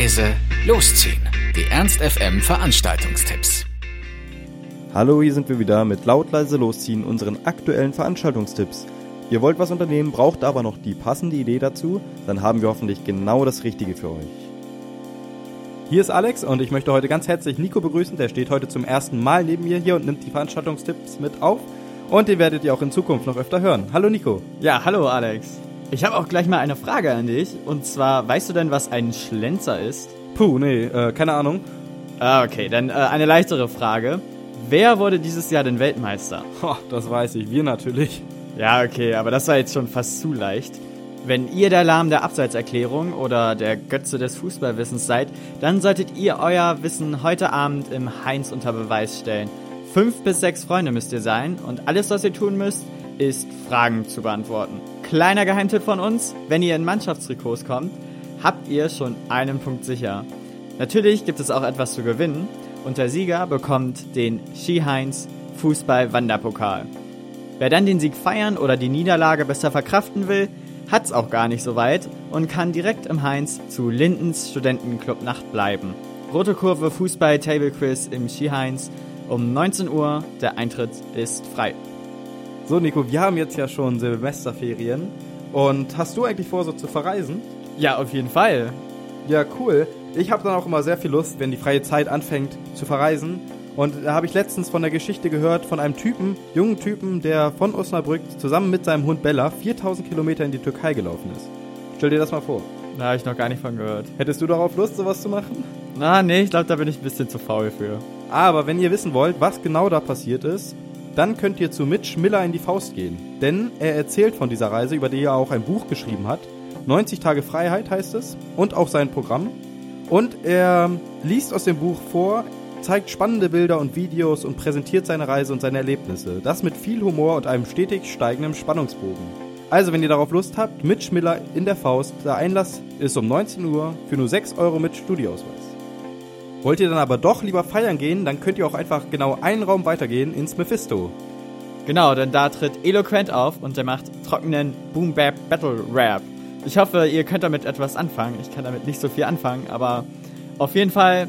leise, losziehen. Die Ernst FM Veranstaltungstipps. Hallo, hier sind wir wieder mit laut leise losziehen unseren aktuellen Veranstaltungstipps. Ihr wollt was unternehmen, braucht aber noch die passende Idee dazu, dann haben wir hoffentlich genau das Richtige für euch. Hier ist Alex und ich möchte heute ganz herzlich Nico begrüßen. Der steht heute zum ersten Mal neben mir hier und nimmt die Veranstaltungstipps mit auf. Und den werdet ihr auch in Zukunft noch öfter hören. Hallo Nico. Ja, hallo Alex. Ich habe auch gleich mal eine Frage an dich. Und zwar, weißt du denn, was ein Schlenzer ist? Puh, nee, äh, keine Ahnung. Ah, okay, dann äh, eine leichtere Frage. Wer wurde dieses Jahr denn Weltmeister? Oh, das weiß ich, wir natürlich. Ja, okay, aber das war jetzt schon fast zu leicht. Wenn ihr der Lahm der Abseitserklärung oder der Götze des Fußballwissens seid, dann solltet ihr euer Wissen heute Abend im Heinz unter Beweis stellen. Fünf bis sechs Freunde müsst ihr sein und alles, was ihr tun müsst, ist Fragen zu beantworten. Kleiner Geheimtipp von uns, wenn ihr in Mannschaftstrikots kommt, habt ihr schon einen Punkt sicher. Natürlich gibt es auch etwas zu gewinnen und der Sieger bekommt den Ski-Heinz Fußball-Wanderpokal. Wer dann den Sieg feiern oder die Niederlage besser verkraften will, hat's auch gar nicht so weit und kann direkt im Heinz zu Lindens Studentenclub Nacht bleiben. Rote Kurve Fußball Table Quiz im Ski-Heinz um 19 Uhr. Der Eintritt ist frei. So, Nico, wir haben jetzt ja schon Semesterferien. Und hast du eigentlich vor, so zu verreisen? Ja, auf jeden Fall. Ja, cool. Ich habe dann auch immer sehr viel Lust, wenn die freie Zeit anfängt, zu verreisen. Und da habe ich letztens von der Geschichte gehört von einem Typen, jungen Typen, der von Osnabrück zusammen mit seinem Hund Bella 4000 Kilometer in die Türkei gelaufen ist. Stell dir das mal vor. Da habe ich noch gar nicht von gehört. Hättest du darauf Lust, sowas zu machen? Na, nee, ich glaube, da bin ich ein bisschen zu faul für. Aber wenn ihr wissen wollt, was genau da passiert ist, dann könnt ihr zu Mitch Miller in die Faust gehen. Denn er erzählt von dieser Reise, über die er auch ein Buch geschrieben hat. 90 Tage Freiheit heißt es. Und auch sein Programm. Und er liest aus dem Buch vor, zeigt spannende Bilder und Videos und präsentiert seine Reise und seine Erlebnisse. Das mit viel Humor und einem stetig steigenden Spannungsbogen. Also, wenn ihr darauf Lust habt, Mitch Miller in der Faust. Der Einlass ist um 19 Uhr für nur 6 Euro mit Studioausweis. Wollt ihr dann aber doch lieber feiern gehen, dann könnt ihr auch einfach genau einen Raum weitergehen ins Mephisto. Genau, denn da tritt Eloquent auf und der macht trockenen Boom Bap Battle Rap. Ich hoffe, ihr könnt damit etwas anfangen. Ich kann damit nicht so viel anfangen, aber auf jeden Fall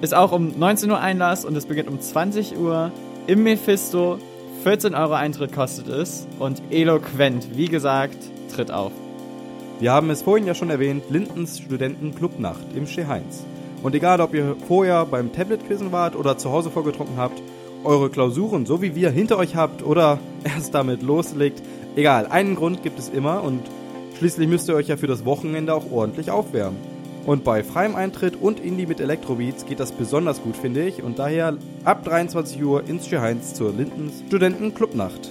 ist auch um 19 Uhr Einlass und es beginnt um 20 Uhr im Mephisto. 14 Euro Eintritt kostet es und Eloquent, wie gesagt, tritt auf. Wir haben es vorhin ja schon erwähnt, Lindens Studentenclubnacht im Chez Heinz. Und egal, ob ihr vorher beim Tablet-Quizzen wart oder zu Hause vorgetrunken habt, eure Klausuren, so wie wir, hinter euch habt oder erst damit loslegt, egal, einen Grund gibt es immer und schließlich müsst ihr euch ja für das Wochenende auch ordentlich aufwärmen. Und bei freiem Eintritt und Indie mit Elektrobeats geht das besonders gut, finde ich. Und daher ab 23 Uhr ins Heinz zur Lindens Studentenclubnacht.